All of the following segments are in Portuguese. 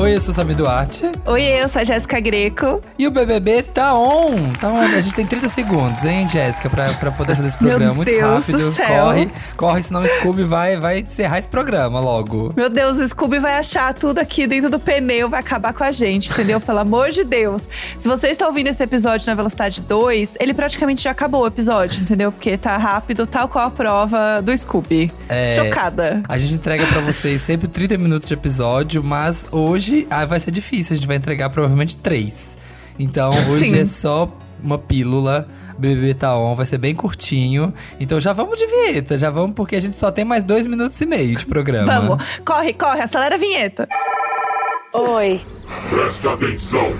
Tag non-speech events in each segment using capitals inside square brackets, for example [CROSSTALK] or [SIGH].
Oi, eu sou Sami Duarte. Oi, eu sou a Jéssica Greco. E o BBB tá on, tá on. A gente tem 30 segundos, hein, Jéssica, pra, pra poder fazer esse programa Meu muito Deus rápido. do céu. Corre, corre, senão o Scooby vai, vai encerrar esse programa logo. Meu Deus, o Scooby vai achar tudo aqui dentro do pneu, vai acabar com a gente, entendeu? Pelo amor de Deus. Se você está ouvindo esse episódio na velocidade 2, ele praticamente já acabou o episódio, entendeu? Porque tá rápido, tal qual a prova do Scooby. É, Chocada. A gente entrega pra vocês sempre 30 minutos de episódio, mas hoje ah, vai ser difícil. A gente vai entregar provavelmente 3. Então [LAUGHS] hoje Sim. é só uma pílula. BBB tá on, vai ser bem curtinho. Então já vamos de vinheta, já vamos, porque a gente só tem mais dois minutos e meio de programa. Vamos, corre, corre, acelera a vinheta. Oi. Presta atenção.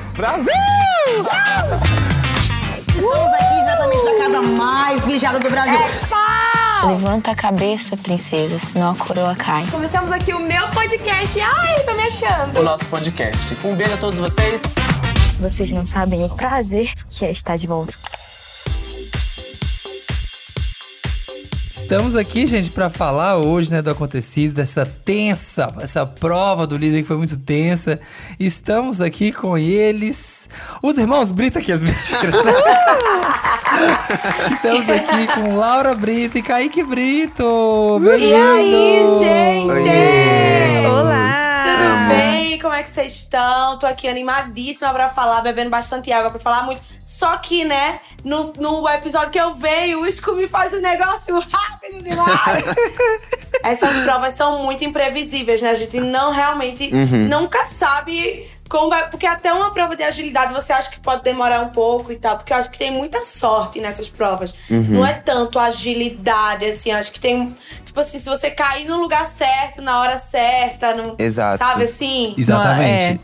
Estamos aqui diretamente da casa mais vigiada do Brasil. Levanta a cabeça, princesa, senão a coroa cai. Começamos aqui o meu podcast. Ai, tô me achando. o nosso podcast. Um beijo a todos vocês. Vocês não sabem o prazer que é estar de volta. Estamos aqui, gente, pra falar hoje, né, do acontecido, dessa tensa, essa prova do líder que foi muito tensa. Estamos aqui com eles, os irmãos Brita aqui, as mentiras. [LAUGHS] Estamos aqui com Laura Brito e Kaique Brito. E aí, gente? Oiê. Olá! Tudo bem? Como é que vocês estão? Tô aqui animadíssima pra falar, bebendo bastante água pra falar muito. Só que, né, no, no episódio que eu veio, o Scooby faz um negócio rápido demais. [LAUGHS] Essas provas são muito imprevisíveis, né? A gente não realmente nunca sabe vai. Porque até uma prova de agilidade você acha que pode demorar um pouco e tal. Porque eu acho que tem muita sorte nessas provas. Não é tanto agilidade, assim. Acho que tem. Tipo assim, se você cair no lugar certo, na hora certa, no, Exato. sabe assim? Exatamente.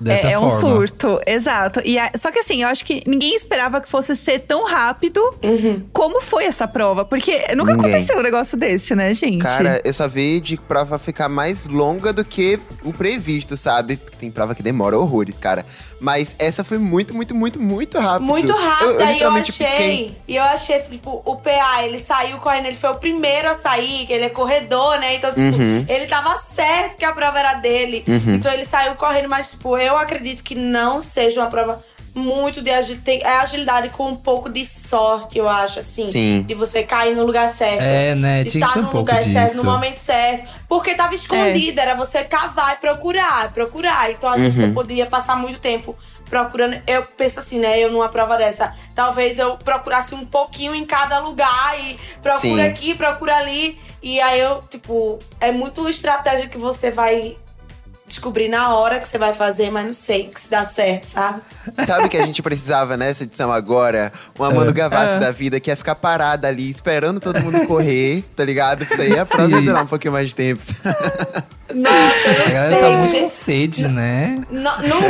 Dessa é, é um forma. surto, exato. E a- só que assim, eu acho que ninguém esperava que fosse ser tão rápido como foi essa prova. Porque nunca Ninguém. aconteceu um negócio desse, né, gente? Cara, eu só vi de prova ficar mais longa do que o previsto, sabe? Tem prova que demora horrores, cara. Mas essa foi muito, muito, muito, muito rápido. Muito rápido, Eu, eu aí eu achei. pisquei. E eu achei assim, tipo, o PA, ele saiu correndo, ele foi o primeiro a sair, que ele é corredor, né? Então, tipo, Uhum. ele tava certo que a prova era dele. Então ele saiu correndo, mas, tipo, eu acredito que não seja uma prova muito de agilidade. É agilidade com um pouco de sorte, eu acho, assim. Sim. De você cair no lugar certo. É, né? De estar um no pouco lugar certo, no momento certo. Porque tava escondida, era você cavar e procurar, procurar. Então, às vezes, você poderia passar muito tempo procurando. Eu penso assim, né? Eu numa prova dessa, talvez eu procurasse um pouquinho em cada lugar e procura Sim. aqui, procura ali. E aí eu, tipo, é muito estratégia que você vai descobrir na hora que você vai fazer, mas não sei se dá certo, sabe? Sabe o que a gente precisava nessa edição agora? Uma Manu Gavassi da vida que ia ficar parada ali, esperando todo mundo correr, tá ligado? Daí a prova ia durar um pouquinho mais de tempo. Nossa, eu A não galera sei. tá muito com sede, né? Não, não-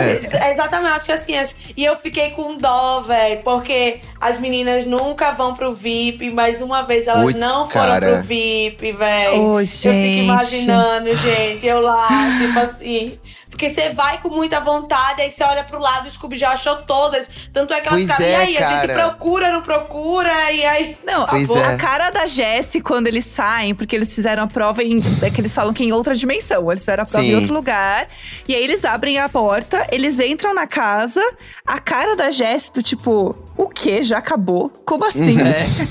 Exatamente, acho que assim. as- E eu fiquei com dó, velho, porque as meninas nunca vão pro VIP, mas uma vez elas Puts, não foram cara. pro VIP, velho. Ô, Eu fico imaginando, gente, eu lá, tipo assim. Porque você vai com muita vontade, aí você olha pro lado e o Scooby já achou todas. Tanto é que elas ficaram, é, e aí, a gente cara. procura, não procura, e aí. Não, a, Pois a é. cara da Jessie quando eles saem, porque eles fizeram a prova em. É que eles falam que em outra dimensão. Eles fizeram a prova Sim. em outro lugar. E aí eles abrem a porta, eles entram na casa, a cara da Jessie do tipo. O quê? Já acabou? Como assim?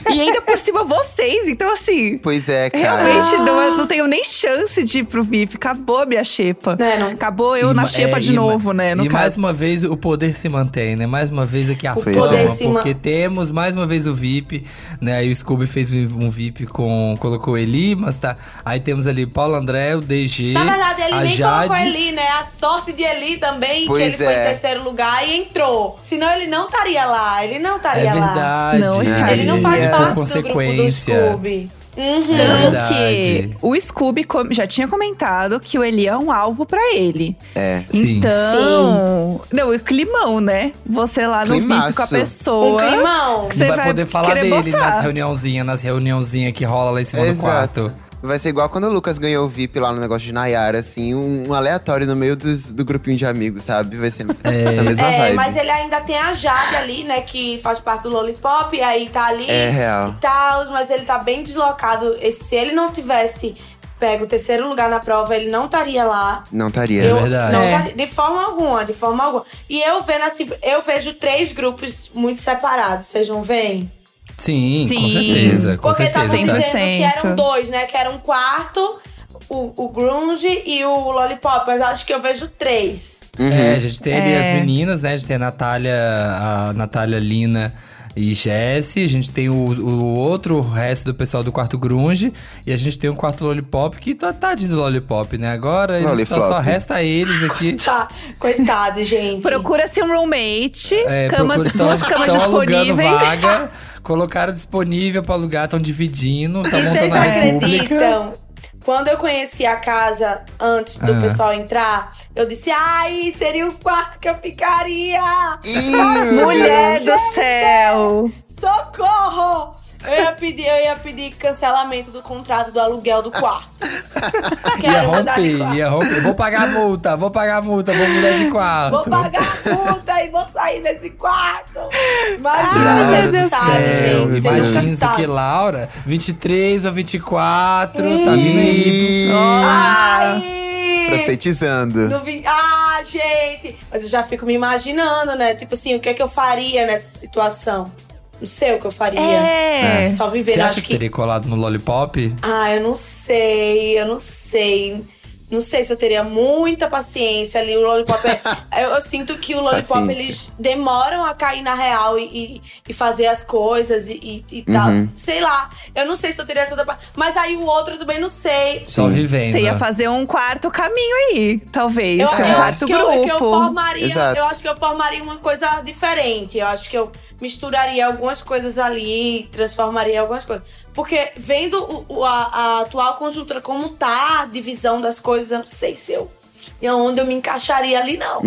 E ainda por cima vocês. Então, assim. Pois é, cara. Realmente, não, eu não tenho nem chance de ir pro VIP. Acabou a minha xepa. Né, não- Acabou eu E na xepa é, de e novo, né? No e mais caso. uma vez o poder se mantém, né? Mais uma vez aqui a Pois fama, é. se ma- porque temos mais uma vez o VIP, né? Aí o Scooby fez um VIP com. colocou Eli, mas tá. Aí temos ali Paulo André, o DG. Na verdade, ele a nem Jade. colocou Eli, né? A sorte de Eli também, que Pois ele foi em é. terceiro lugar e entrou. Senão ele não estaria lá. Ele não estaria É lá. verdade. Não estaria. Ele não faz é, parte do grupo do. Scooby. Uhum. Tanto verdade. que o Scooby já tinha comentado que o Eli é um alvo pra ele. É. Sim. Então. Não, e climão, né? Você lá no VIP com a Climaço. pessoa. Um climão. que você Não vai, poder falar dele botar. nas reuniãozinhas, nas reuniãozinhas que rola lá em cima do Exato. quarto. Vai ser igual quando o Lucas ganhou o VIP lá no negócio de Nayara, assim, um, um aleatório no meio dos- do grupinho de amigos, sabe? Vai ser a mesma É, vibe. mas ele ainda tem a Jade ali, né? Que faz parte do Lollipop, e aí tá ali É real. e tal, mas ele tá bem deslocado. E se ele não tivesse pego o terceiro lugar na prova, ele não estaria lá. Não estaria. Eu, verdade. não É. estaria- de forma alguma, de forma alguma. E eu vendo assim, eu vejo três grupos muito separados, vocês não veem? Sim, com Sim. certeza. Com Porque certeza. estavam tá? dizendo que eram 100%. dois, né? Que era um quarto, o, o grunge e o lollipop. Mas acho que eu vejo três. É, a gente tem ali É. as meninas, né? A gente tem a Natália, a Natália Lina e Jessie. A gente tem o, o outro resto do pessoal do quarto grunge. E a gente tem o quarto lollipop, que tá tadinho do lollipop, né? Agora eles só, só resta eles aqui. [LAUGHS] Tá, coitado, gente. Procura-se um roommate, É, camas, procura- duas tão- camas tão disponíveis. vaga, colocaram disponível pra alugar, estão dividindo, tá E vocês montando república. acreditam? Quando eu conheci a casa antes do Ah. pessoal entrar, eu disse: ai, seria o quarto que eu ficaria! Ih, Mulher do céu! Socorro! Eu ia pedir, eu ia pedir cancelamento do contrato do aluguel do quarto. [LAUGHS] Ia Quero mudar de romper, quarto. ia romper. Vou pagar a multa, vou pagar a multa, vou mudar de quarto. Vou pagar a multa e vou sair desse quarto. Imagina, Ai, você não sabe, céu, gente. Você Imagina aqui, Laura. 23 ou 24, tá vindo aí. Ai! Profetizando. Ah, gente! Mas eu já fico me imaginando, né? Tipo assim, o que é que eu faria nessa situação? Não sei o que eu faria. É. Só viver, Você eu acha acho que que. teria colado no Lollipop? Ah, eu não sei, eu não sei. Não sei se eu teria muita paciência ali. O Lollipop é. [LAUGHS] eu, eu sinto que o Lollipop, Paciência. eles demoram a cair na real e, e, e fazer as coisas e, e, e tal. Uhum. Sei lá. Eu não sei se eu teria toda. Mas aí o outro eu também não sei. Só vivendo. Você ia fazer um quarto caminho aí, talvez. Eu, um eu quarto acho que eu, grupo. que eu formaria. Exato. Eu acho que eu formaria uma coisa diferente. Eu acho que eu misturaria algumas coisas ali, transformaria algumas coisas. Porque vendo o- o- a, a atual conjuntura como tá, a divisão das coisas, eu não sei se eu. E onde eu me encaixaria ali, não.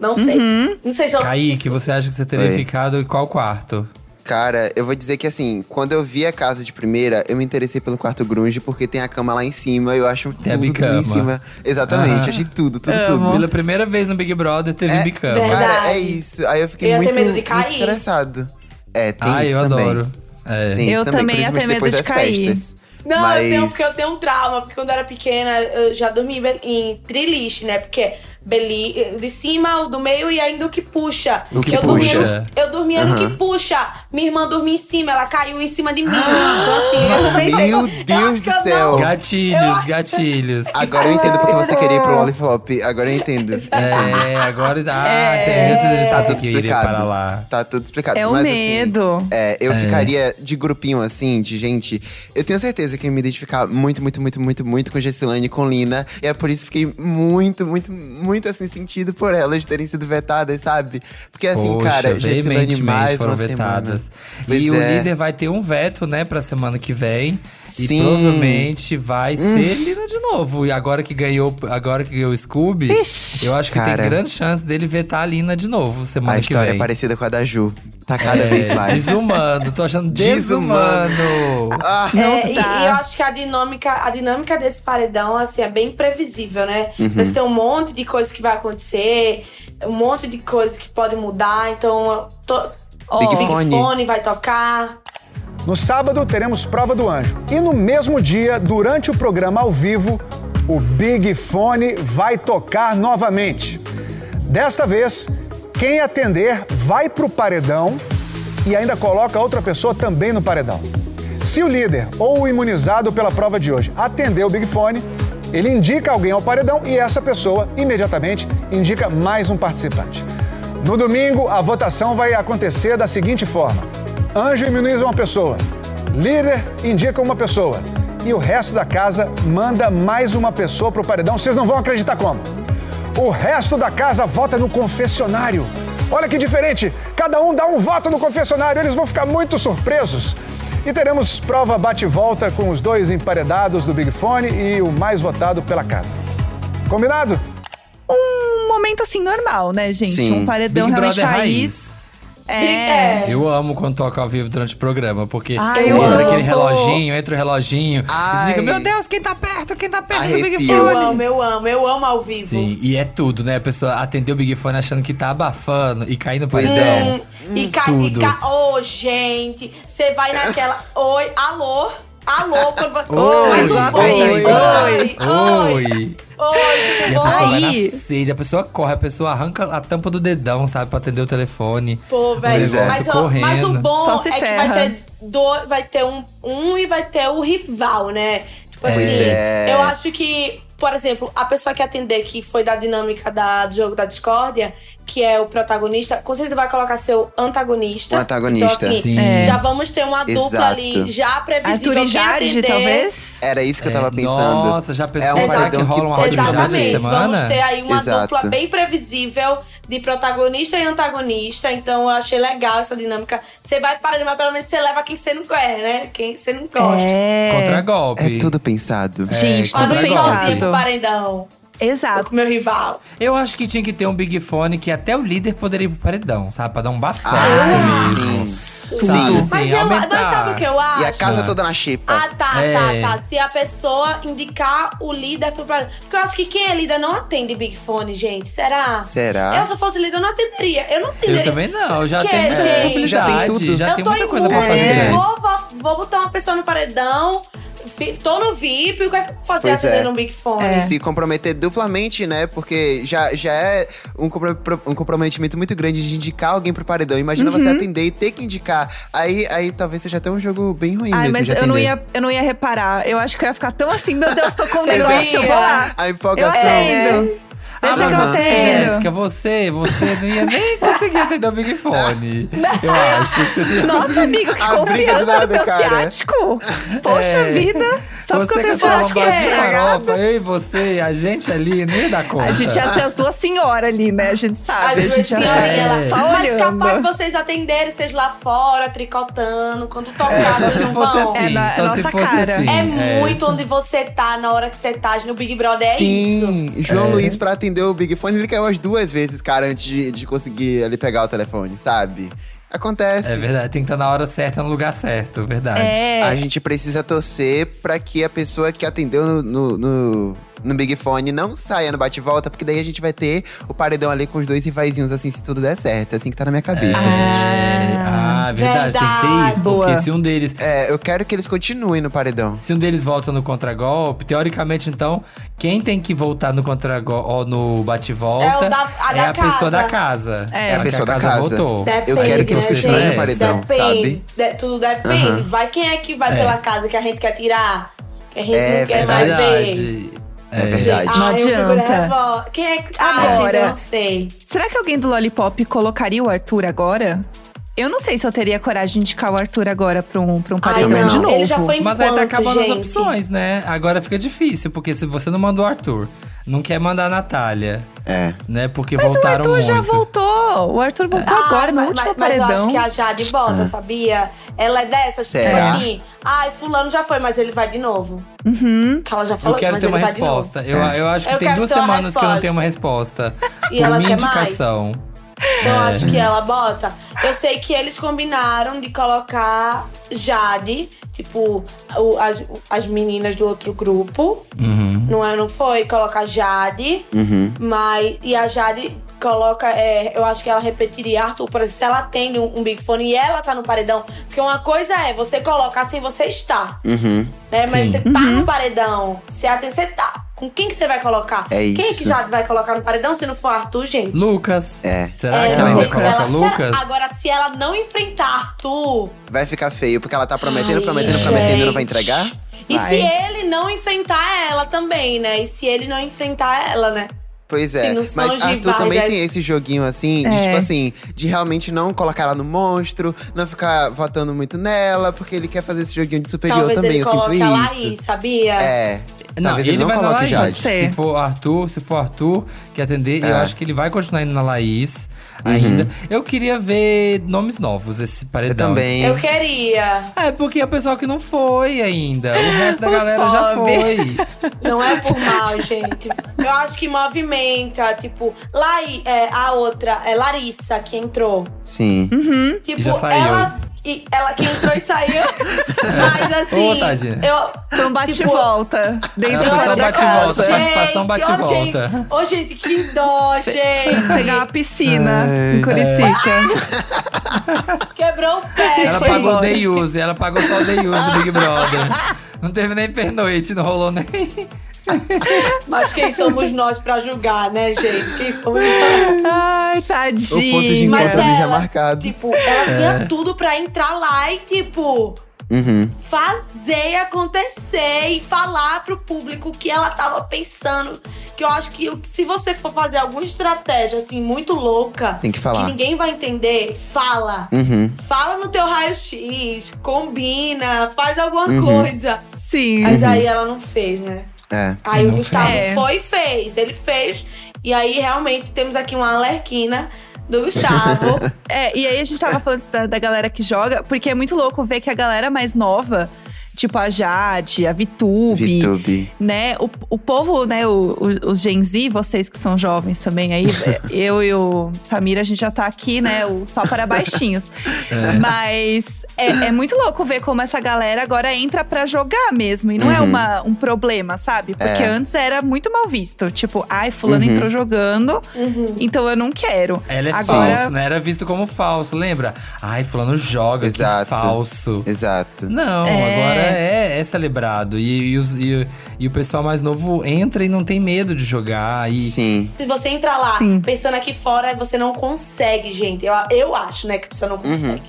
Não sei. Não sei se eu. Kaique, você acha que você teria Oi. ficado em qual quarto? Cara, eu vou dizer que assim, quando eu vi a casa de primeira, eu me interessei pelo quarto grunge porque tem a cama lá em cima, eu acho Tem a tudo em cima. Exatamente, Aham. achei tudo, tudo, Amo. tudo. Pela primeira vez no Big Brother teve É, bicama. Verdade. Cara, é isso. Aí eu fiquei Eu muito, medo de muito cair. interessado. É, tem Ah, isso eu também. adoro. É. Tem Eu isso também, também ia ter medo de cair. festas. Não, Mas... eu tenho, porque eu tenho um trauma, porque quando eu era pequena, eu já dormi em triliche, né? Porque beli, de cima, o do meio e ainda o que puxa. O que eu puxa. Dormia, no- eu dormia no que puxa. Minha irmã dormia em cima, ela caiu em cima de mim. então, assim, eu pensei. Meu eu Deus do eu céu. não- Gatilhos, gatilhos. [LAUGHS] Agora eu entendo porque você queria ir pro Lollipop. Agora eu entendo. É, agora. Ah, É. tem eu Tá tudo explicado. lá. Tá tudo explicado. É o Mas, medo. Assim, é, eu É. ficaria de grupinho assim, de gente. Eu tenho certeza que eu ia me identificar muito, muito, muito, muito, muito com Gessilane e com Lina. E é por isso que fiquei muito, muito, muito assim, sentido por elas terem sido vetadas, sabe? Porque assim, Poxa, cara, Gessilane mais foram uma vetadas. semana. Pois E o é. líder vai ter um veto, né, pra semana que vem. Sim. E provavelmente vai ser Lina de novo. E agora que ganhou, agora que ganhou o Scooby, Ixi. eu acho que Cara. tem grande chance dele vetar a Lina de novo semana A que história é vem. parecida com a da Ju. Tá cada É, vez mais. Desumano, tô achando Desumano. desumano. Ah, É, e, dá. e eu acho que a dinâmica, a dinâmica desse paredão, assim, é bem previsível, né? Uhum. Mas tem um monte de coisa que vai acontecer, um monte de coisa que pode mudar, então. eu tô- Big Big Fone. Fone vai tocar. No sábado teremos prova do anjo. E no mesmo dia, durante o programa ao vivo, o Big Fone vai tocar novamente. Desta vez, quem atender vai pro paredão e ainda coloca outra pessoa também no paredão. Se o líder ou o imunizado pela prova de hoje atender o Big Fone, ele indica alguém ao paredão e essa pessoa imediatamente indica mais um participante. No domingo, a votação vai acontecer da seguinte forma: Anjo imuniza uma pessoa, líder indica uma pessoa e o resto da casa manda mais uma pessoa pro paredão. Vocês não vão acreditar como. O resto da casa vota no confessionário. Olha que diferente! Cada um dá um voto no confessionário, eles vão ficar muito surpresos. E teremos prova bate-volta com os dois emparedados do Big Fone e o mais votado pela casa. Combinado? Um momento assim normal, né, gente? Sim. Um paredão Big realmente Brother raiz. É. É. Eu amo quando toca ao vivo durante o programa, porque Ai, eu entra amo. aquele reloginho, entra o reloginho. E você Ai. fica, meu Deus, quem tá perto? Quem tá perto do Big Arrepio. Eu Fone? amo, eu amo, eu amo ao vivo. Sim, e é tudo, né? A pessoa atender o Big Fone achando que tá abafando e cair no paredão. é. Hum, e cai, e tudo. Ô, gente, você vai naquela. Oi, alô? Alô, quando. Oi, oi, bom, oi, oi, oi. oi, E a pessoa bom? vai na Aí. sede, a pessoa corre, a pessoa arranca a tampa do dedão, sabe, pra atender o telefone. Pô, velho. Mas, correndo. mas o bom é que ferra. vai ter, do, vai ter um, um e vai ter o rival, né? Tipo Pois assim, é. eu acho que, por exemplo, a pessoa que atender, que foi da dinâmica da, do jogo da discórdia, que é o protagonista, com certeza vai colocar seu antagonista. O antagonista. Então, assim, Sim. É. já vamos ter uma dupla Exato. ali já previsível. Arthur e quem Jade, atender- talvez? Era isso que eu tava É, pensando. Nossa, já pensou É um será que rola uma Exatamente. Vamos ter aí uma Exato. dupla bem previsível de protagonista e antagonista. Então eu achei legal essa dinâmica. Você vai para mas pelo menos você leva quem você não quer, né? Quem você não gosta. É. Contra golpe. É tudo pensado. Gente, Pra tudo golpe. sozinho pro pensado. paredão. Exato. Com o meu rival. Eu acho que tinha que ter um Big Fone que até o líder poderia ir pro paredão, sabe? Pra dar um bafé Ah, sim. Sabe? Sim. Mas, Sim, eu, aumentar. mas sabe o que eu acho? E a casa toda na xepa. Ah, tá, É. tá, tá. Se a pessoa indicar o líder pro paredão. Porque eu acho que quem é líder não atende Big Fone, gente. Será? Será? Eu, se eu fosse líder, eu não atenderia. Eu não atenderia. Eu também não, eu já Que, tenho muita gente? Já tem tudo. já eu tem tô muita em coisa pra fazer. Vou, vou, vou botar uma pessoa no paredão, tô no VIP, o que é que eu vou fazer Pois é. atendendo um Big Fone? É. Se comprometer duplamente, né? Porque já, já é um, compro- um comprometimento muito grande de indicar alguém pro paredão. Imagina Uhum. você atender e ter que indicar. Aí, aí talvez seja até um jogo bem ruim Ai, mesmo mas de eu não, ia, eu não ia reparar. Eu acho que eu ia ficar tão assim, meu Deus, tô com um negócio, eu vou lá. A Eu empolgação. atendo. Deixa ah, que eu atendo. Jéssica, você, você não ia nem conseguir atender o Big Fone. Eu acho. Nossa, amigo, que A briga do confiança no nada, meu cara. ciático. Poxa É. vida. Só porque você eu tenho ciático farofa, eu e você, a gente ali, nem ia dar conta. A gente ia ser as duas senhoras ali, né? A gente As sabe. A duas senhorinhas lá. É. só Mas olhando. capaz de vocês atenderem, vocês lá fora, tricotando, quando tocar, Só vocês não vão. assim, É na- é só nossa cara. assim. É muito onde você tá na hora que você tá no Big Brother, é isso. Sim, João Luiz, pra atender o Big Fone, ele caiu as duas vezes, cara, antes de, de conseguir ali pegar o telefone, sabe? Acontece. É verdade, tem que estar na hora certa, no lugar certo, verdade. É. A gente precisa torcer pra que a pessoa que atendeu no, no, no, no Big Fone não saia no bate-volta, porque daí a gente vai ter o paredão ali com os dois rivaizinhos, assim, se tudo der certo. É assim que tá na minha cabeça, gente. Ah, verdade, tem que ter isso. Boa. Porque se um deles. É, eu quero que eles continuem no paredão. Se um deles volta no contragolpe, teoricamente, então, quem tem que voltar no contragolpe ou no bate-volta É o da- a é da a pessoa da casa. É. É a pessoa da casa casa. votou. Depende, Eu quero que né, eles continuem gente? no paredão, Depende. sabe? De- tudo depende. Aham. Vai quem é que vai É. pela casa que a gente quer tirar? Que a gente É não quer mais ver. É verdade. Não Ai, eu fico adianta. Quem é que. Ai, Agora. gente, eu não sei. Será que alguém do Lollipop colocaria o Arthur agora? Eu não sei se eu teria coragem de indicar o Arthur agora pra um, pra um Ai, paredão também de não. novo. Ele já foi Mas aí tá Enquanto, acabando as gente. opções, né? Agora fica difícil, porque se você não mandou o Arthur, não quer mandar a Natália, É. né? Porque Mas o voltaram Arthur muito. já voltou. O Arthur voltou agora, no mas, último mas, mas eu paredão. acho que a Jade bota, sabia? Ela é dessas, tipo Será? assim. Ai, fulano já foi, mas ele vai de novo. Uhum. Que ela já Eu falou, quero mas ter ele uma vai de novo. resposta. Eu, eu acho que Eu tem duas semanas que eu não tenho uma resposta. E Por ela minha quer mais? indicação. Então eu É. acho que ela bota. Eu sei que eles combinaram de colocar Jade, tipo, o- as, as meninas do outro grupo. Uhum. Não, é, não foi? Colocar Jade. Mas. E a Jade coloca. é, eu acho que ela repetiria Arthur. Por exemplo, se ela tem um, um Big Fone e ela tá no paredão. Porque uma coisa é você colocar sem você estar. Uhum. Né? Mas Sim. você tá no paredão. Você, até- você tá. Com quem que você vai colocar? É Quem isso. que Jade vai colocar no paredão se não for Arthur, gente? Lucas. É. Será É, que não ela sei ainda se coloca ela- Lucas? será- Agora, se ela não enfrentar Arthur. Vai ficar feio, porque ela tá prometendo, ai, prometendo, prometendo e não vai gente. entregar? E Vai. se ele não enfrentar ela também, né? E se ele não enfrentar ela, né? Pois é, mas Arthur rivais, também já- tem esse joguinho assim, de É. tipo assim, de realmente não colocar ela no monstro, não ficar votando muito nela, porque ele quer fazer esse joguinho de superior Talvez também, ele eu sinto coloque a isso. Laís, sabia? É. Não, ele, ele não vai na Laís. Jade. Pode ser. Se for Arthur, se for Arthur que atender, eu É. acho que ele vai continuar indo na Laís Uhum. ainda. Eu queria ver nomes novos esse Eu paredão. também. Eu queria. É, porque é o pessoal que não foi ainda. O resto da Os galera já pobre. foi. [LAUGHS] Não é por mal, gente. Eu acho que movimenta, tipo, Lai, é, a outra, é Larissa, que entrou. Sim. Uhum. Tipo, E já saiu. ela. E ela que entrou e saiu. [LAUGHS] Mas assim, Ô, tadinha. eu. Foi um bate-volta. Dentro Ela da foi só sua bate-volta, casa. participação Gente, bate-volta. Ô, gente, ô, gente, que dó, gente. Pegar uma piscina em Curicica. Quebrou o pé. Ela foi pagou o embora. day use, ela pagou só o day use do Big Brother. Não teve nem pernoite, não rolou nem. [LAUGHS] Mas quem somos nós pra julgar, né, gente? Quem somos nós? Ai, O ponto de tadinha. Mas encontro ali já ela, marcado. tipo, ela tinha tudo pra entrar lá e, tipo, Uhum. fazer acontecer e falar pro público o que ela tava pensando. Que eu acho que se você for fazer alguma estratégia, assim, muito louca, Tem que falar. ninguém vai entender, fala. Uhum. Fala no teu raio-x, combina, faz alguma Uhum. coisa. Sim. Mas aí ela não fez, né? É. Aí o Não Gustavo fez. foi e fez. Ele fez. E aí, realmente, temos aqui uma alerquina do Gustavo. [LAUGHS] É, e aí a gente tava falando da, da galera que joga, porque é muito louco ver que a galera mais nova, tipo a Jade, a Vitube, Vitube. né? O, o povo, né, o- o- os Gen Z, vocês que são jovens também aí, é, [LAUGHS] eu e o Samir, a gente já tá aqui, né, o só para baixinhos. [LAUGHS] Mas é, é muito louco ver como essa galera agora entra pra jogar mesmo. E não é Uhum. uma, um problema, sabe? Porque É. antes era muito mal visto. Tipo, ai, fulano Uhum. entrou jogando, Uhum. então eu não quero. Ela é Agora- falso, né? Era visto como falso, lembra? Ai, fulano joga, Exato. que falso. Exato. Não, É. agora é, é celebrado. E, e, os- e- e o pessoal mais novo entra e não tem medo de jogar. E Sim. Se você entrar lá Sim. pensando aqui fora, você não consegue, gente. Eu, eu acho, né, que você não consegue.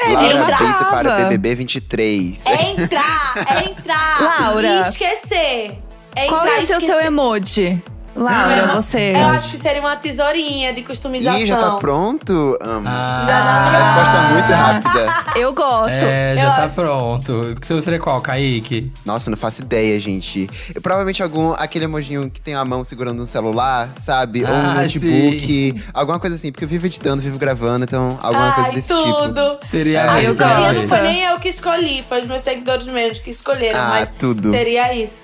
É, vira Laura Brito para. BBB 23. É entrar, é entrar. [LAUGHS] Laura. E esquecer. É Qual entrar vai e ser o seu emoji? Laura, Eu- você. Eu acho que seria uma tesourinha de customização. Ih, já tá pronto? Amo. Ah, Resposta muito [LAUGHS] rápida. Eu gosto. é, Eu já tá acho. pronto. O seu seria qual, Kaique? Nossa, não faço ideia, gente. Eu, provavelmente algum aquele emojinho que tem a mão segurando um celular, sabe? Ou um Ah, notebook. Alguma coisa assim, porque eu vivo editando, vivo gravando, então alguma coisa Ai, desse tipo. tudo. Teria Ah, eu gosto. não foi nem eu que escolhi, foi os meus seguidores mesmos que escolheram, Ah, mas tudo. seria isso.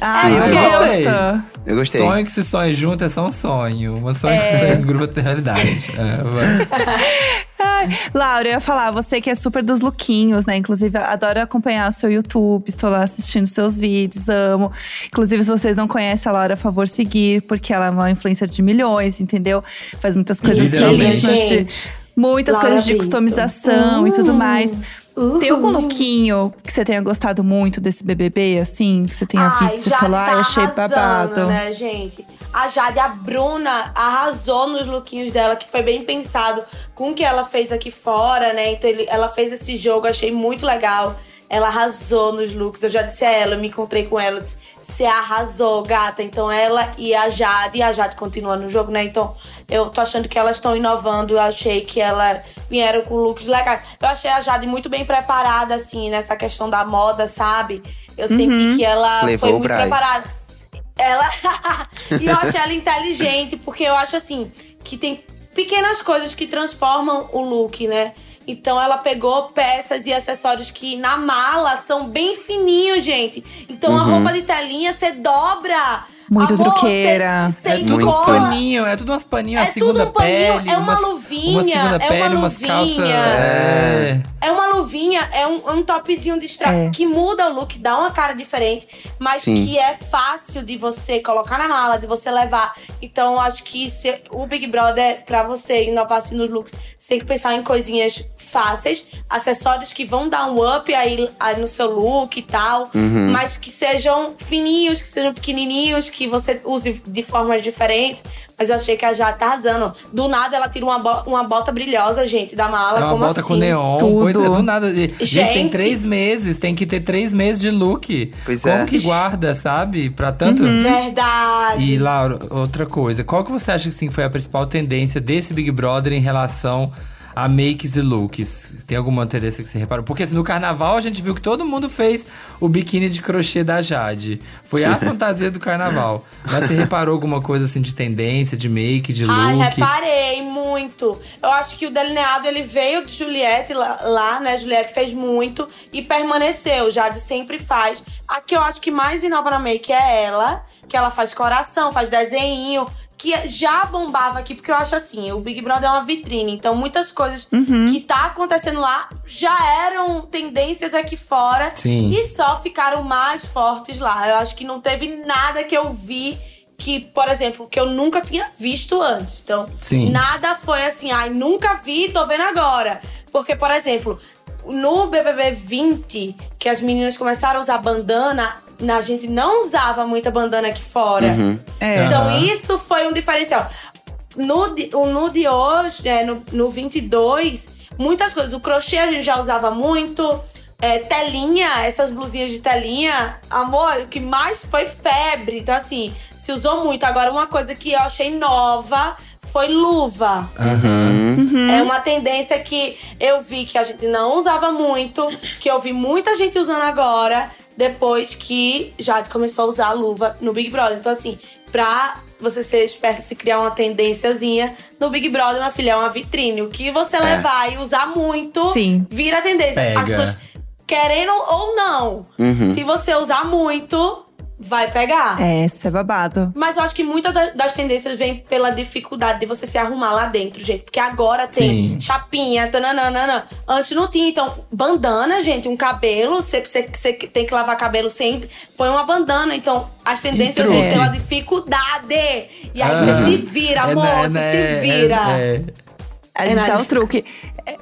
Ai, Ah, eu eu gostei. gosto. Eu gostei. Sonho que se sonha junto é só um sonho. Um sonho que se É. sonha em grupo é realidade. [LAUGHS] É, Laura, eu ia falar, você que é super dos lookinhos, né? Inclusive, adoro acompanhar o seu YouTube, estou lá assistindo seus vídeos, amo. Inclusive, se vocês não conhecem a Laura, por favor, seguir, porque ela é uma influencer de milhões, entendeu? Faz muitas coisas Literalmente. Muitas Laura coisas de customização e tudo mais. Uhul. Tem algum lookinho que você tenha gostado muito desse BBB, assim? Que você tenha Ai, visto e falou, tá achei arrasando, babado. né, gente? A Jade, a Bruna, arrasou nos lookinhos dela, que foi bem pensado com o que ela fez aqui fora, né? Então ele- ela fez esse jogo, achei muito legal. Ela arrasou nos looks. Eu já disse a ela, eu me encontrei com ela, disse, você arrasou, gata. Então ela e a Jade, e a Jade continua no jogo, né? Então eu tô achando que elas estão inovando. Eu achei que elas vieram com looks legais. Eu achei a Jade muito bem preparada, assim, nessa questão da moda, sabe? Eu senti que ela Levou foi muito Braz. preparada. Ela. [LAUGHS] e eu [LAUGHS] achei ela inteligente, porque eu acho assim, que tem pequenas coisas que transformam o look, né? Então ela pegou peças e acessórios que na mala são bem fininhos, gente. Então a roupa de telinha você dobra. Muito Amor, truqueira. Você, É você tudo cola. paninhos, é tudo umas paninhos, É uma segunda tudo um paninho, pele. é uma umas- luvinha, Uma é pele, uma calças. luvinha. É. É uma luvinha, é um, um topzinho de strass É. que muda o look, dá uma cara diferente, mas Sim. que é fácil de você colocar na mala, de você levar. Então, eu acho que se, o Big Brother, pra você inovar assim nos looks, você tem que pensar em coisinhas fáceis, acessórios que vão dar um up aí, aí no seu look e tal, Uhum. mas que sejam fininhos, que sejam pequenininhos, que você use de formas diferentes. Mas eu achei que a Jade tá arrasando. Do nada, ela tira uma, bo- uma bota brilhosa, gente, da mala. É uma Como bota assim? com neon. Tudo. Pois é, do nada. E- Gente, tem Gente. três meses, tem que ter três meses de look. Pois Como é. que guarda, sabe? Pra tanto. Uhum. Verdade. E, Laura, outra coisa. Qual que você acha que sim, foi a principal tendência desse Big Brother em relação a makes e looks? Tem alguma tendência que você reparou? Porque assim, no carnaval a gente viu que todo mundo fez o biquíni de crochê da Jade. Foi a [LAUGHS] fantasia do carnaval. Mas você reparou alguma coisa assim de tendência, de make, de look? Ai, reparei muito. Eu acho que o delineado ele veio de Juliette lá, lá, né? Juliette fez muito e permaneceu. Jade sempre faz. A que eu acho que mais inova na make é ela. que ela faz coração, faz desenho, que já bombava aqui, porque eu acho assim, o Big Brother é uma vitrine, então muitas coisas que tá acontecendo lá já eram tendências aqui fora Sim. e só ficaram mais fortes lá. Eu acho que não teve nada que eu vi que, por exemplo, que eu nunca tinha visto antes. Então, Sim. nada foi assim, ai, nunca vi, tô vendo agora. Porque, por exemplo, no BBB 20, que as meninas começaram a usar bandana, a gente não usava muita bandana aqui fora. É. Então, Aham. isso foi um diferencial. No, no de hoje, é, no, no 22, muitas coisas. O crochê a gente já usava muito. É, telinha, essas blusinhas de telinha, amor, o que mais foi febre. Então, assim, se usou muito. Agora, uma coisa que eu achei nova foi luva. É uma tendência que eu vi que a gente não usava muito, que eu vi muita gente usando agora, depois que Jade começou a usar a luva no Big Brother. Então, assim, pra você ser esperta, se criar uma tendênciazinha, no Big Brother, minha filha, é uma vitrine. O que você levar e usar muito, Sim. vira tendência. Pega. As pessoas querendo ou não, se você usar muito, vai pegar. É, isso é babado. Mas eu acho que muitas da- das tendências vem pela dificuldade de você se arrumar lá dentro, gente. Porque agora tem Sim. chapinha, tananana. Antes não tinha. Então, bandana, gente, um cabelo. Você, você, você tem que lavar cabelo sempre. Põe uma bandana. Então, as tendências vêm pela dificuldade. E aí Aham. você se vira, É, amor. né, você né, se vira. é, é. A É gente nada dá o de- truque.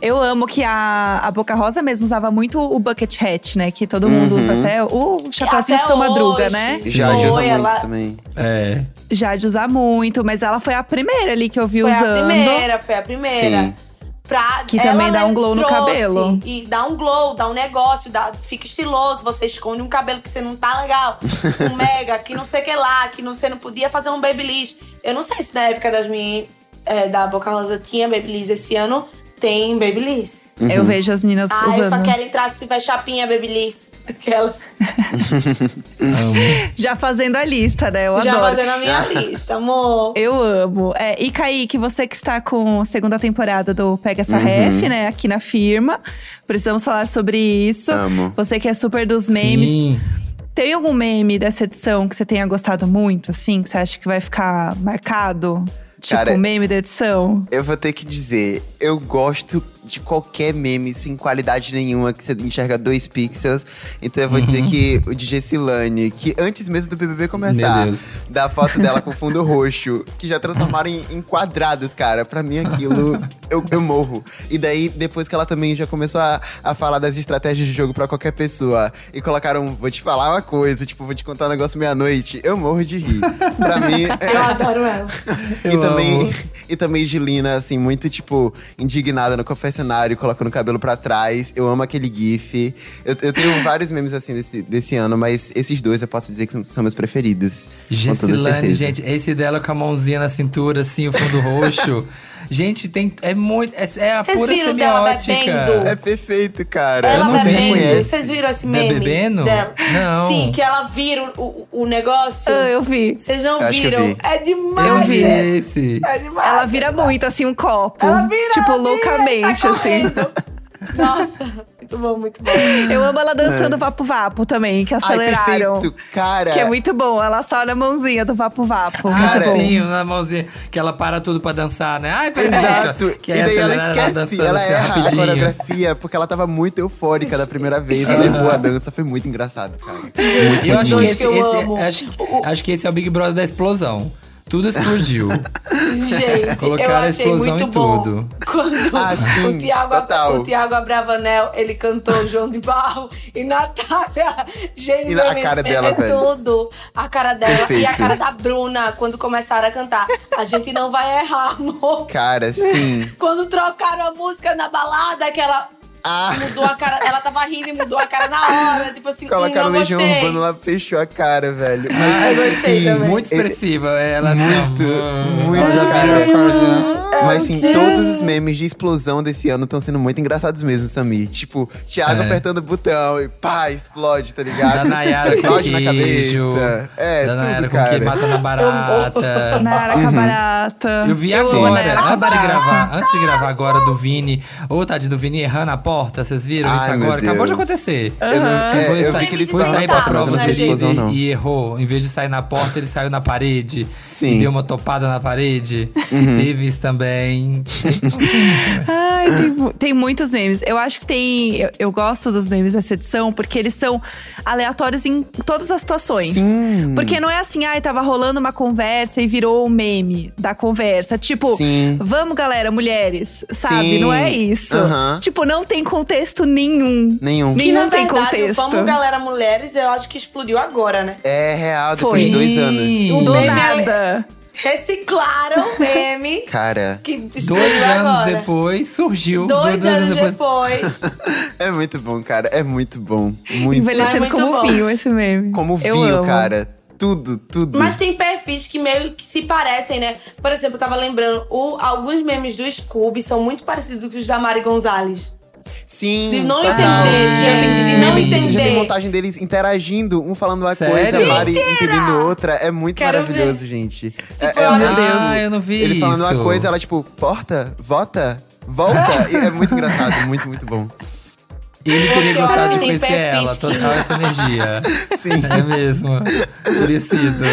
Eu amo que a, a Boca Rosa mesmo usava muito o bucket hat, né? Que todo mundo usa até o chapéuzinho de São Madruga, né? Já Foi, usa muito ela- também. É. Já de usar muito, mas ela foi a primeira ali que eu vi Foi usando. a primeira, foi a primeira. Sim. Pra, Que também dá um glow no cabelo. E dá um glow, dá um negócio, dá, fica estiloso. Você esconde um cabelo que você não tá legal. [LAUGHS] Um mega, que não sei o que lá, que não, você não podia fazer um babyliss. Eu não sei se na época das minhas, é, da Boca Rosa tinha babyliss. Esse ano tem babyliss. Eu vejo as meninas Ah, eu só usando. quero entrar se tiver chapinha babyliss. Aquelas. [LAUGHS] Já fazendo a lista, né? Eu Já adoro. fazendo a minha lista, amor. [LAUGHS] Eu amo. É, e Kaique, você que está com a segunda temporada do Pega Essa Ref, né? Aqui na firma. Precisamos falar sobre isso. Amo. Você que é super dos memes. Sim. Tem algum meme dessa edição que você tenha gostado muito, assim? Que você acha que vai ficar marcado? Tipo, Cara, meme da edição? Eu vou ter que dizer, eu gosto de qualquer meme sem qualidade nenhuma, que você enxerga dois pixels. Então eu vou dizer que o de Gessilane, que antes mesmo do BBB começar, da foto dela com fundo roxo, que já transformaram em, em quadrados, cara. Pra mim aquilo, eu, eu morro. E daí, depois que ela também já começou a, a falar das estratégias de jogo pra qualquer pessoa, e colocaram, vou te falar uma coisa, tipo, vou te contar um negócio meia-noite, eu morro de rir. Pra mim, [LAUGHS] Eu adoro ela. e Eu também, amo. e também Gilina, assim, muito, tipo, indignada no confessionário, colocando o cabelo pra trás. Eu amo aquele gif. Eu, eu tenho [GASPS] vários memes, assim, desse, desse ano, mas esses dois eu posso dizer que são, são meus preferidos. Gessilane, gente, esse dela com a mãozinha na cintura, assim, o fundo roxo. [LAUGHS] Gente, tem. É muito. É, é a Vocês pura viram dela semiótica. bebendo? É perfeito, cara. Ela não bebendo. reconhece. Vocês viram esse Tá meme? bebendo? Dela? Não. Sim, que ela vira o, o, negócio. Ah, eu vi. Vocês não Eu acho eu viram? vi. É demais. Eu vi. Esse. É demais. Ela vira muito, assim, um copo. Ela vira, tipo, ela vira, loucamente, assim. [LAUGHS] Nossa, muito bom, muito bom. [LAUGHS] Eu amo ela dançando Vapo Vapo também, que É. Ai, aceleraram. perfeito, cara. que é muito bom. Ela só na mãozinha do Vapo Vapo. Muito bom. sim, na mãozinha. Que ela para tudo pra dançar, né? Ai, peraí. Exato. Que e daí ela esquece, dançando ela assim, erra a rapidinho. coreografia, porque ela tava muito eufórica da primeira vez e levou a dança. Foi muito engraçado, cara. Muito, Eu muito, acho que, esse, eu esse- amo. acho, acho que esse é o Big Brother da explosão. Tudo explodiu. Gente, Colocaram eu achei muito bom. tudo. Quando Ah, sim, o, Tiago, o Tiago Abravanel, ele cantou João de Barro e Natália, gente, E a cara dela, é velho. tudo. A cara dela e a Perfeito. cara da Bruna, quando começaram a cantar. A gente não vai errar, amor. Cara, sim. Quando trocaram a música na balada, que ela Ah. mudou a cara, ela tava rindo e mudou a cara na hora. Tipo assim, Colocaram hum, não Legião gostei. Urbana, ela fechou a cara, velho. Ah, eu Mas, gostei sim, também. Muito expressiva. Ela assim, Muito, ó, muito, olha a cara. cara, Mas sim, todos os memes de explosão desse ano estão sendo muito engraçados mesmo, Samir. Tipo, Thiago É. apertando o botão e pá, explode, tá ligado? Da Nayara com Explode na cabeça. É, da tudo, Nayara com cara. que mata na barata. [LAUGHS] Nara Cabarata. Eu vi agora, Nayara antes de gravar, antes de gravar agora do Vini, ou tadinho do Vini errando a porta. Vocês viram Ai, isso agora? Acabou de acontecer. Eu, não, é, Foi eu sair- vi que eles foi sair pra prova de de explosão, não. e errou. Em vez de sair na porta, ele saiu na parede. Sim. E deu uma topada na parede. Uhum. Teve isso também. [LAUGHS] Ai, tem, tem muitos memes. Eu acho que tem. Eu, eu gosto dos memes dessa edição porque eles são aleatórios em todas as situações. Sim. Porque não é assim, ai, tava rolando uma conversa e virou um meme da conversa. Tipo, Sim. vamos, galera, mulheres, sabe? Sim. Não é isso. Aham. Tipo, não tem contexto nenhum. Nenhum. Que Nenhum na tem verdade, o contexto. Vamos Galera Mulheres, eu acho que explodiu agora, né? É real, depois Foi. de dois anos. Do meme nada. Reciclaram o meme [LAUGHS] Cara, que Dois anos agora. depois surgiu. Dois, anos depois. [LAUGHS] é muito bom, cara. É muito bom. Muito Envelhecendo Mas muito como bom. vinho esse meme. Como Eu vinho, amo. cara. Tudo, tudo. Mas tem perfis que meio que se parecem, né? Por exemplo, eu tava lembrando, o, alguns memes do Scooby são muito parecidos com os da Mari Gonzalez. Sim. De não entender, Já gente, tem, de não Já tem entender. montagem deles interagindo, um falando uma Sério? coisa, a Mari Mentira! entendendo outra. É muito Quero maravilhoso, ver. gente. Tipo, é, eu é muito que- Ah, eu não vi Ele falando isso. uma coisa, ela tipo, porta, vota, volta. [LAUGHS] E é muito engraçado, muito, muito bom. Ele teria eu acho gostado de conhecer ela, total essa energia. [LAUGHS] Sim. É mesmo. Teria sido.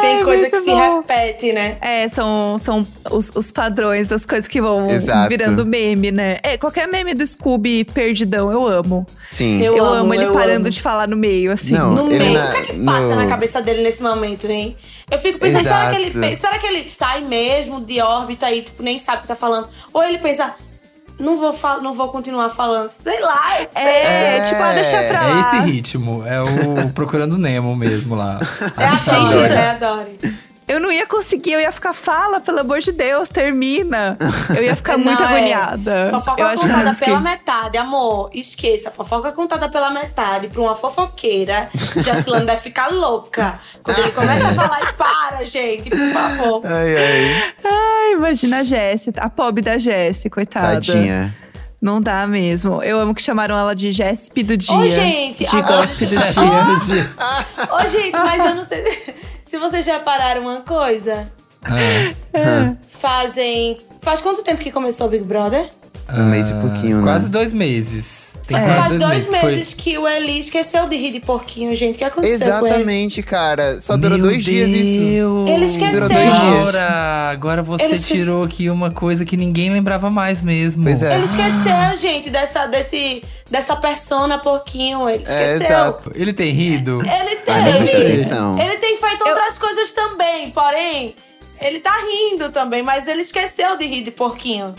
Tem coisa que se bom. repete, né? É, são, são os, os padrões das coisas que vão Exato. virando meme, né? É, qualquer meme do Scooby perdidão, eu amo. Sim. Eu Eu, amo, amo ele eu parando amo. de falar no meio, assim. Não, No meio. na- o que é que passa no- na cabeça dele nesse momento, hein? Eu fico pensando, será que, ele, será que ele sai mesmo de órbita e tipo, nem sabe o que tá falando? Ou ele pensa, não vou, não vou continuar falando, sei lá, eu sei. É, É. tipo, ah, deixa pra É lá. esse ritmo. É o Procurando Nemo mesmo lá. É a Gente, Dory, isso é- é a Dory. Eu não ia conseguir, eu ia ficar, fala, pelo amor de Deus, termina. Eu ia ficar [LAUGHS] muito Não, é. agoniada. Fofoca eu que contada não pela metade, amor. Esqueça, fofoca contada pela metade pra uma fofoqueira. Jacilane deve ficar louca. Quando ele começa a falar, e para, gente, por favor. Ai, ai. Ai, imagina a Jessie, a pobre da Jessie, coitada. Tadinha. Não dá mesmo. Eu amo que chamaram ela de Jessie do dia. Ô, gente, de agora Gospe do dia. Ô, gente, mas eu não sei se vocês já repararam uma coisa. Ah, Fazem. Faz quanto tempo que começou o Big Brother? Um mês e pouquinho, né? Quase dois meses. Tem É. Faz dois foi- meses que o Eli esqueceu de rir de porquinho, gente. O que aconteceu com ele? Exatamente, cara. Só durou Meu dois dias isso. Deus. Ele esqueceu. Dois. Laura, agora você Ele esquece- tirou aqui uma coisa que ninguém lembrava mais mesmo. Pois é. Ele esqueceu, gente, dessa, desse, dessa persona porquinho. Ele esqueceu. exato. Ele tem rido? Ele tem. Ele tem feito outras coisas também, porém. Ele tá rindo também, mas ele esqueceu de rir de porquinho.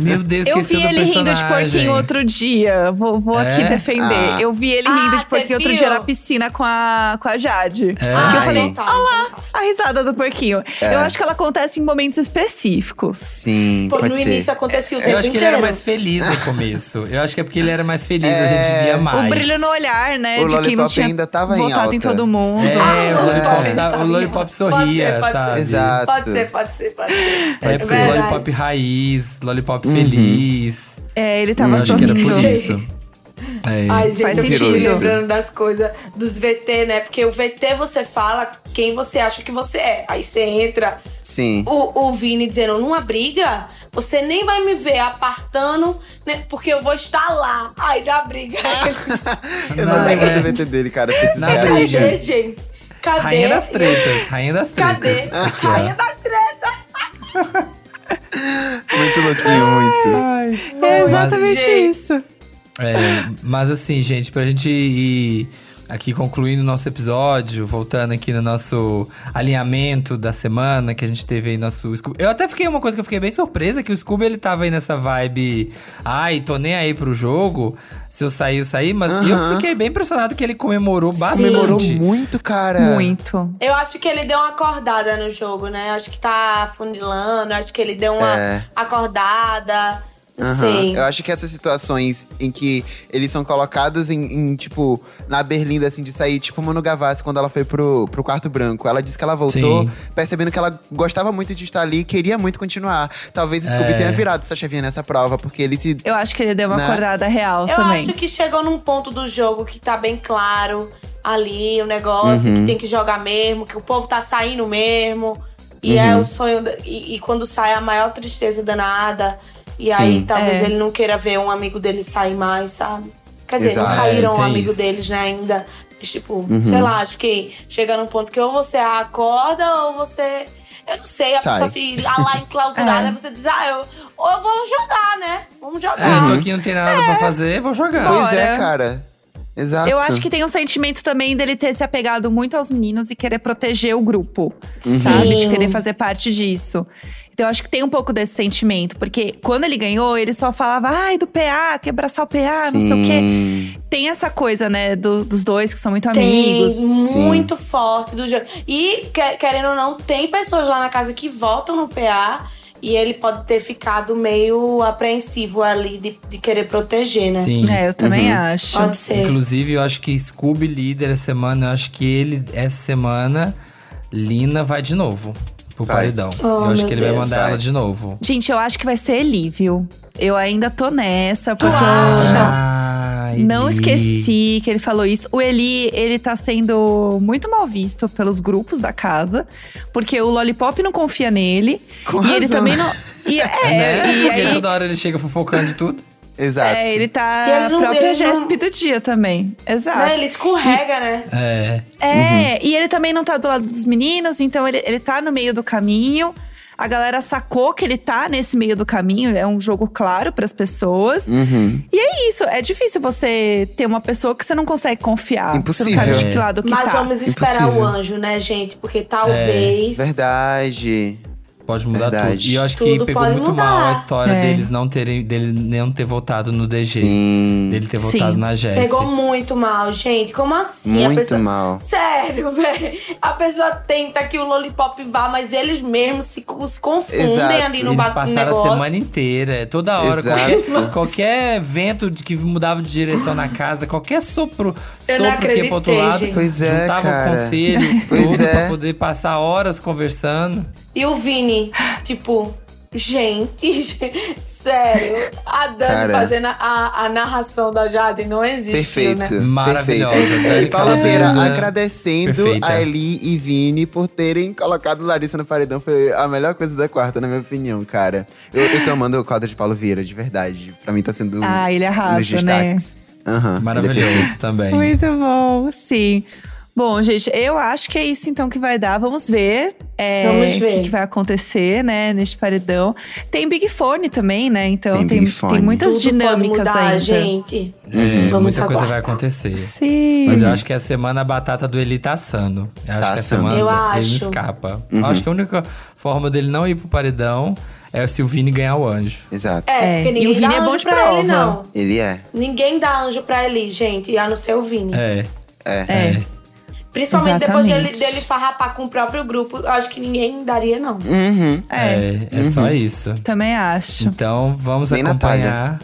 Meu Deus, Eu vi ele rindo de porquinho outro dia. Vou, vou aqui É? defender. Ah. Eu vi ele Ah, rindo de cê porquinho outro dia na piscina com a, com a Jade. É? Que eu Ah, falei, então tá, olha lá, então tá. Risada do porquinho. É. Eu acho que ela acontece em momentos específicos. Sim, Pô, pode no ser. início acontecia o tempo Eu acho que ele inteiro. era mais feliz no começo. Eu acho que é porque ele era mais feliz, a gente É. via mais. O brilho no olhar, né? O de quem não Lollipop tinha ainda tava em votado em alta. todo mundo. É, Ah, o Lollipop, Lollipop tá- o Lollipop Pode sorria, ser, pode ser. sabe? Exato. Pode ser, pode ser, pode ser. É, Pode porque ser. o Lollipop raiz, Lollipop Uhum. feliz. É, ele Eu tava acho que era por sorrindo. isso. É. Ai, gente, Faz eu sentido. lembrando das coisas dos VT, né? Porque o VT você fala quem você acha que você é. Aí você entra, Sim. o, o Vini dizendo, numa briga, você nem vai me ver apartando, né? Porque eu vou estar lá. Aí [LAUGHS] na briga. Eu Não, não lembro é. do VT dele, cara. pra esses Na caras. briga. Cadê, gente? Cadê? Rainha das tretas, rainha das tretas. Cadê? Aqui, ó. Rainha das tretas. [LAUGHS] Muito louquinho, muito. É exatamente Gente. isso. É, mas assim, gente, pra gente ir aqui concluindo o nosso episódio, voltando aqui no nosso alinhamento da semana que a gente teve aí nosso Scooby. Eu até fiquei uma coisa que eu fiquei bem surpresa, que o Scooby ele tava aí nessa vibe, ai, tô nem aí pro jogo, se eu sair, eu saí, mas eu Aham. fiquei bem impressionado que ele comemorou bastante. Comemorou muito, cara. Muito. Eu acho que ele deu uma acordada no jogo, né? Acho que tá funilando, acho que ele deu uma É. acordada. Não Aham. sei. Eu acho que essas situações em que eles são colocados em, em, tipo, na berlinda, assim, de sair, tipo Manu Gavassi, quando ela foi pro, pro quarto branco. Ela disse que ela voltou, Sim. percebendo que ela gostava muito de estar ali e queria muito continuar. Talvez o Scooby É. tenha virado essa chavinha nessa prova, porque ele se. Eu acho que ele deu uma Né? acordada real Eu também. acho que chegou num ponto do jogo que tá bem claro ali o negócio, Uhum. que tem que jogar mesmo, que o povo tá saindo mesmo. E Uhum. é o sonho. e, e quando sai a maior tristeza danada. E aí Sim. talvez É. ele não queira ver um amigo dele sair mais, sabe? Quer dizer, não Exato. saíram É, um amigo isso. deles, né, ainda. Mas, tipo, Uhum. sei lá, acho que chega num ponto que ou você acorda ou você. Eu não sei, a Sai. pessoa fica lá [LAUGHS] enclausurada, É. aí você diz, ah, eu, ou eu vou jogar, né? Vamos É, jogar. tô aqui, não tem nada pra fazer, vou jogar. Pois é, Bora. cara. Exato. Eu acho que tem um sentimento também dele ter se apegado muito aos meninos e querer proteger o grupo, sabe? De Sim. querer fazer parte disso. Então eu acho que tem um pouco desse sentimento, porque quando ele ganhou, ele só falava, ai, do PA, quer abraçar o PA, não sei o quê. Sim. Tem essa coisa, né, do- dos dois que são muito Tem amigos. Sim. muito forte do jogo. E, que- querendo ou não, tem pessoas lá na casa que votam no PA e ele pode ter ficado meio apreensivo ali de, de querer proteger, né? Sim. É, eu também Uhum. acho. Pode ser. Inclusive, eu acho que Scooby líder essa semana, eu acho que ele, essa semana, Lina vai de novo pro Vai. paredão. Oh, eu acho que ele vai Deus. mandar Vai. ela de novo. Gente, eu acho que vai ser Eli, viu? Eu ainda tô nessa, porque acha? eu Ah, não esqueci que ele falou isso. O Eli, ele tá sendo muito mal visto pelos grupos da casa, porque o Lollipop não confia nele. Com e ele razão. também não. E, é, [LAUGHS] Né? e Porque aí, toda hora ele chega fofocando de tudo. Exato. é, ele tá E ele não- a própria ele não- Jéssica do dia também. Exato. Né? Ele escorrega, né? É. É, e ele também não tá do lado dos meninos, então ele, ele tá no meio do caminho. A galera sacou que ele tá nesse meio do caminho, é um jogo claro pras pessoas. Uhum. E é isso, é difícil você ter uma pessoa que você não consegue confiar. Você Impossível. não sabe de É. que lado que Mas tá. vamos esperar Impossível. o anjo, né, gente? Porque talvez. Verdade. Pode mudar Verdade. tudo. E eu acho que Tudo pegou pode muito mudar. mal a história É. deles não terem, dele não ter votado no DG. Sim. Dele ter Sim. votado na Jessie. Pegou muito mal, gente. Como assim? a Muito pessoa... mal. Sério, [LAUGHS] velho. A pessoa tenta que o Lollipop vá, mas eles mesmos se, se confundem Exato. ali no Eles ba- passaram negócio. a semana inteira, toda hora. Exato. Qualquer, qualquer vento de que mudava de direção na casa, qualquer sopro, Eu sopro que ia pro outro lado, gente. Pois é, juntava o conselho Pois todo é. pra poder passar horas conversando. E o Vini, tipo, [LAUGHS] gente, sério, a Dani Cara. fazendo a, a narração da Jade não existiu, Perfeito. né? Maravilhosa. Perfeito. Dani E Calabresa. agradecendo Perfeita. a Eli e Vini por terem colocado Larissa no paredão. Foi a melhor coisa da quarta, na minha opinião, cara. Eu, eu tô amando o quadro de Paulo Vieira, de verdade. Pra mim tá sendo Ah, ele arrasa, um dos destaques. Aham, ele é Maravilhoso perfeito. também. Muito bom, sim. Bom, gente, eu acho que é isso então que vai dar. Vamos ver. é, Vamos O ver. que, que vai acontecer, né, neste paredão. Tem Big Fone também, né? Então Tem tem, tem, muitas Tudo dinâmicas pode mudar, ainda. gente. É, Vamos muita coisa aguardar. vai acontecer. Sim. Mas eu acho que a semana a batata do Eli tá assando. Eu acho Tá que a assando. semana Eu ele acho. não escapa. Uhum. Eu acho que a única forma dele não ir pro paredão é se o Vini ganhar o anjo. Exato. É, É, porque e ninguém o Vini dá é bom anjo de pra ele, prova. não. Ele é. Ninguém dá anjo pra ele, gente, a não ser o Vini. É. É. É. Principalmente depois dele, Exatamente. dele farrapar com o próprio grupo, eu acho que ninguém daria, não. Uhum. É, é só isso. Também acho. Então vamos Nem acompanhar.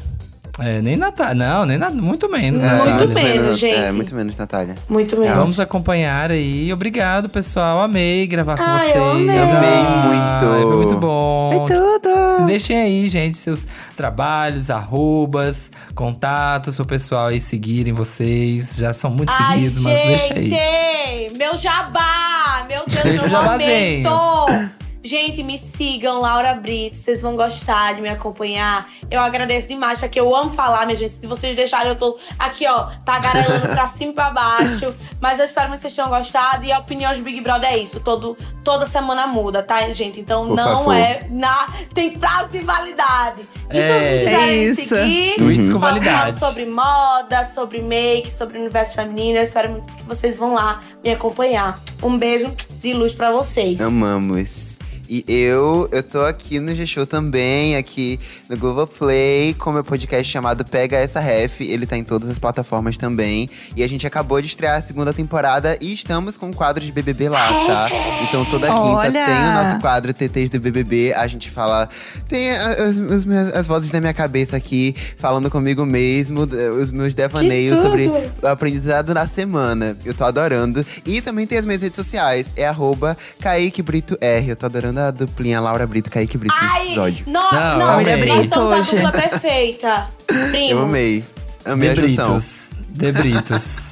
É, nem Natália. Não, nem na, muito menos. É, Muito Natália. menos, gente. É, muito menos, Natália. Muito mesmo. Vamos acompanhar aí. Obrigado, pessoal. Amei gravar com Ai, vocês. eu amei. Amei Ai, muito. Foi muito bom. É tudo. Deixem aí, gente, seus trabalhos, arrobas, contatos, seu pessoal aí seguirem vocês. Já são muito Ai, seguidos, mas deixa aí. gente, meu jabá, meu Deus, Deixa o meu jabazinho. momento. Gente, me sigam, Laura Brito. Vocês vão gostar de me acompanhar. Eu agradeço demais, tá? Que eu amo falar, minha gente. Se vocês deixarem, eu tô aqui, ó, tagarelando pra [LAUGHS] cima e pra baixo. Mas eu espero que vocês tenham gostado. E a opinião de Big Brother é isso. Todo, toda semana muda, tá, gente? Então Por não favor. é. Na, tem prazo de validade. E se É. vocês quiserem É me isso. seguir, Tweets com validade. sobre moda, sobre make, sobre universo feminino. Eu espero muito que vocês vão lá me acompanhar. Um beijo de luz pra vocês. Amamos. E eu, eu tô aqui no G-Show também, aqui no Globoplay, com meu podcast chamado Pega Essa Ref. Ele tá em todas as plataformas também. E a gente acabou de estrear a segunda temporada e estamos com o quadro de BBB lá, tá? Então toda quinta Olha! tem o nosso quadro TTs do BBB. A gente fala. Tem as, as minhas- as vozes da minha cabeça aqui, falando comigo mesmo, os meus devaneios sobre o aprendizado na semana. Eu tô adorando. E também tem as minhas redes sociais. É arroba Kaique Brito R. Eu tô adorando a duplinha Laura Brito, Kaique Brito nesse Ai, episódio. no, Não, não, nós Brito somos hoje. a dupla perfeita. Primos. Eu amei. Amei a junção. Debritos. Debritos. [LAUGHS]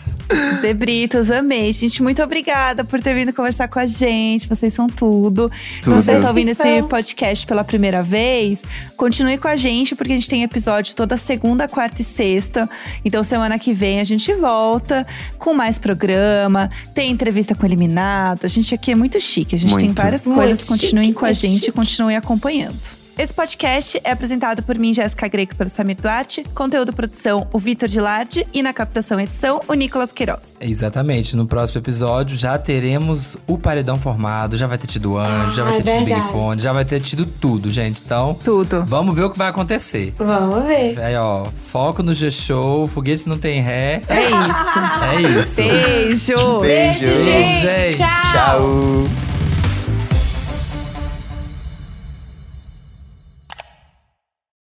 Debritos, amei. Gente, muito obrigada por ter vindo conversar com a gente. Vocês são tudo. Tudo. Se você está ouvindo Vocês esse podcast pela primeira vez, continue com a gente, porque a gente tem episódio toda segunda, quarta e sexta. Então, semana que vem a gente volta com mais programa. Tem entrevista com o eliminado. A gente aqui é muito chique. A gente tem Muito. várias Muito coisas. Continuem chique, com a gente e continuem acompanhando. Esse podcast é apresentado por mim, Jéssica Greco, pelo Samir Duarte. Conteúdo produção, o Vitor Gilardi. E na captação edição, o Nicolas Queiroz. Exatamente. No próximo episódio já teremos o paredão formado, já vai ter tido anjo, já vai Ah, ter é tido Big verdade. Fone, já vai ter tido tudo, gente. Então, Tudo. vamos ver o que vai acontecer. Vamos ver. Aí, ó, foco no G-Show, foguete não tem ré. É isso. É isso. Beijo. Beijo. Beijo, gente. gente. Tchau. Tchau.